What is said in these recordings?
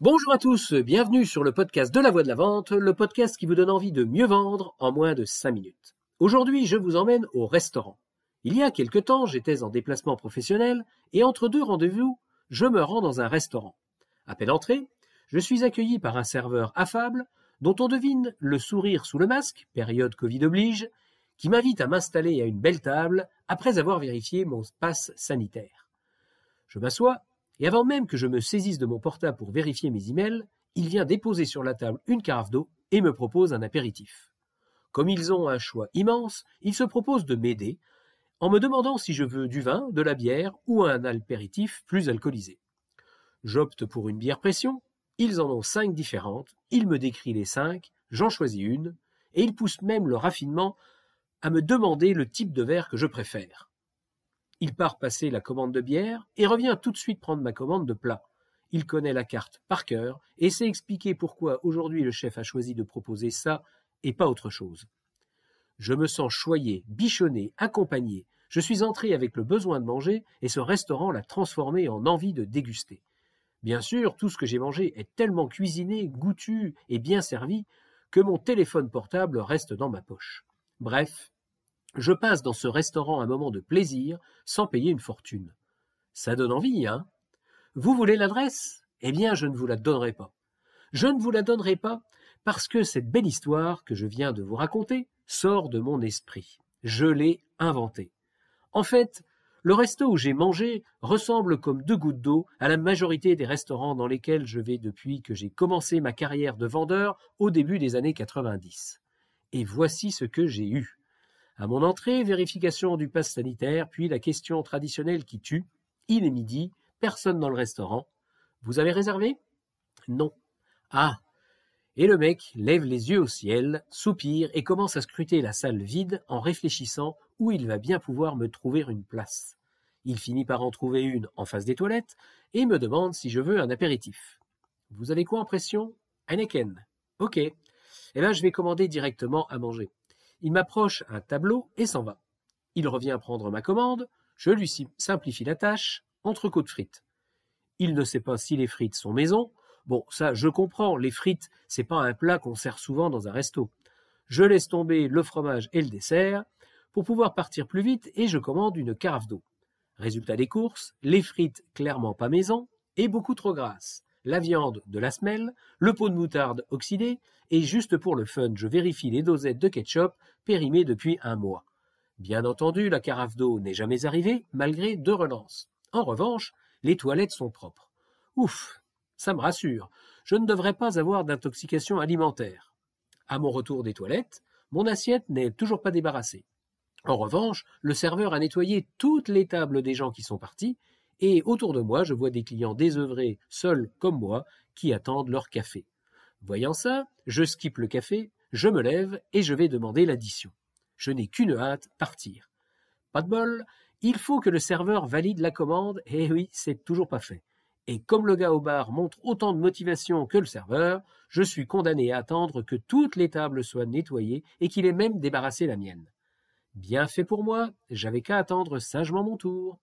Bonjour à tous, bienvenue sur le podcast de la voix de la vente, le podcast qui vous donne envie de mieux vendre en moins de 5 minutes. Aujourd'hui, je vous emmène au restaurant. Il y a quelque temps, j'étais en déplacement professionnel et entre deux rendez-vous, je me rends dans un restaurant. À peine entré, je suis accueilli par un serveur affable dont on devine le sourire sous le masque, période Covid oblige, qui m'invite à m'installer à une belle table après avoir vérifié mon passe sanitaire. Je m'assois et avant même que je me saisisse de mon portable pour vérifier mes emails, il vient déposer sur la table une carafe d'eau et me propose un apéritif. Comme ils ont un choix immense, ils se proposent de m'aider en me demandant si je veux du vin, de la bière ou un apéritif plus alcoolisé. J'opte pour une bière pression, ils en ont cinq différentes, il me décrit les cinq, j'en choisis une, et il pousse même le raffinement à me demander le type de verre que je préfère. Il part passer la commande de bière et revient tout de suite prendre ma commande de plat. Il connaît la carte par cœur et sait expliquer pourquoi aujourd'hui le chef a choisi de proposer ça et pas autre chose. Je me sens choyé, bichonné, accompagné. Je suis entré avec le besoin de manger et ce restaurant l'a transformé en envie de déguster. Bien sûr, tout ce que j'ai mangé est tellement cuisiné, goûtu et bien servi que mon téléphone portable reste dans ma poche. Bref, je passe dans ce restaurant un moment de plaisir sans payer une fortune. Ça donne envie, hein Vous voulez l'adresse? Eh bien, je ne vous la donnerai pas. Je ne vous la donnerai pas parce que cette belle histoire que je viens de vous raconter sort de mon esprit. Je l'ai inventée. En fait, le resto où j'ai mangé ressemble comme deux gouttes d'eau à la majorité des restaurants dans lesquels je vais depuis que j'ai commencé ma carrière de vendeur au début des années 90. Et voici ce que j'ai eu. À mon entrée, vérification du pass sanitaire, puis la question traditionnelle qui tue. Il est midi, personne dans le restaurant. Vous avez réservé? Non. Ah Et le mec lève les yeux au ciel, soupire et commence à scruter la salle vide en réfléchissant où il va bien pouvoir me trouver une place. Il finit par en trouver une en face des toilettes et me demande si je veux un apéritif. Vous avez quoi en pression? Heineken. Ok. Eh bien, je vais commander directement à manger. Il m'approche un tableau et s'en va. Il revient prendre ma commande, je lui simplifie la tâche, entrecôte frites. Il ne sait pas si les frites sont maison. Bon, ça, je comprends, les frites, c'est pas un plat qu'on sert souvent dans un resto. Je laisse tomber le fromage et le dessert pour pouvoir partir plus vite et je commande une carafe d'eau. Résultat des courses, les frites clairement pas maison et beaucoup trop grasses la viande de la semelle, le pot de moutarde oxydé, et juste pour le fun, je vérifie les dosettes de ketchup périmées depuis un mois. Bien entendu, la carafe d'eau n'est jamais arrivée, malgré deux relances. En revanche, les toilettes sont propres. Ouf, ça me rassure. Je ne devrais pas avoir d'intoxication alimentaire. À mon retour des toilettes, mon assiette n'est toujours pas débarrassée. En revanche, le serveur a nettoyé toutes les tables des gens qui sont partis et autour de moi, je vois des clients désœuvrés, seuls comme moi, qui attendent leur café. Voyant ça, je skippe le café, je me lève et je vais demander l'addition. Je n'ai qu'une hâte, partir. Pas de bol, il faut que le serveur valide la commande, et oui, c'est toujours pas fait. Et comme le gars au bar montre autant de motivation que le serveur, je suis condamné à attendre que toutes les tables soient nettoyées et qu'il ait même débarrassé la mienne. Bien fait pour moi, j'avais qu'à attendre sagement mon tour.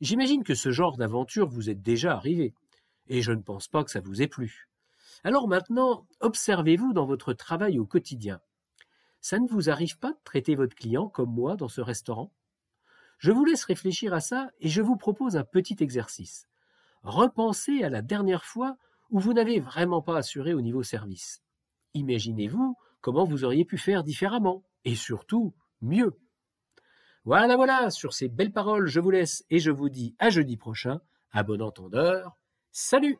J'imagine que ce genre d'aventure vous est déjà arrivé, et je ne pense pas que ça vous ait plu. Alors maintenant, observez-vous dans votre travail au quotidien. Ça ne vous arrive pas de traiter votre client comme moi dans ce restaurant? Je vous laisse réfléchir à ça et je vous propose un petit exercice. Repensez à la dernière fois où vous n'avez vraiment pas assuré au niveau service. Imaginez-vous comment vous auriez pu faire différemment, et surtout mieux. Voilà, voilà, sur ces belles paroles, je vous laisse et je vous dis à jeudi prochain. À bon entendeur, salut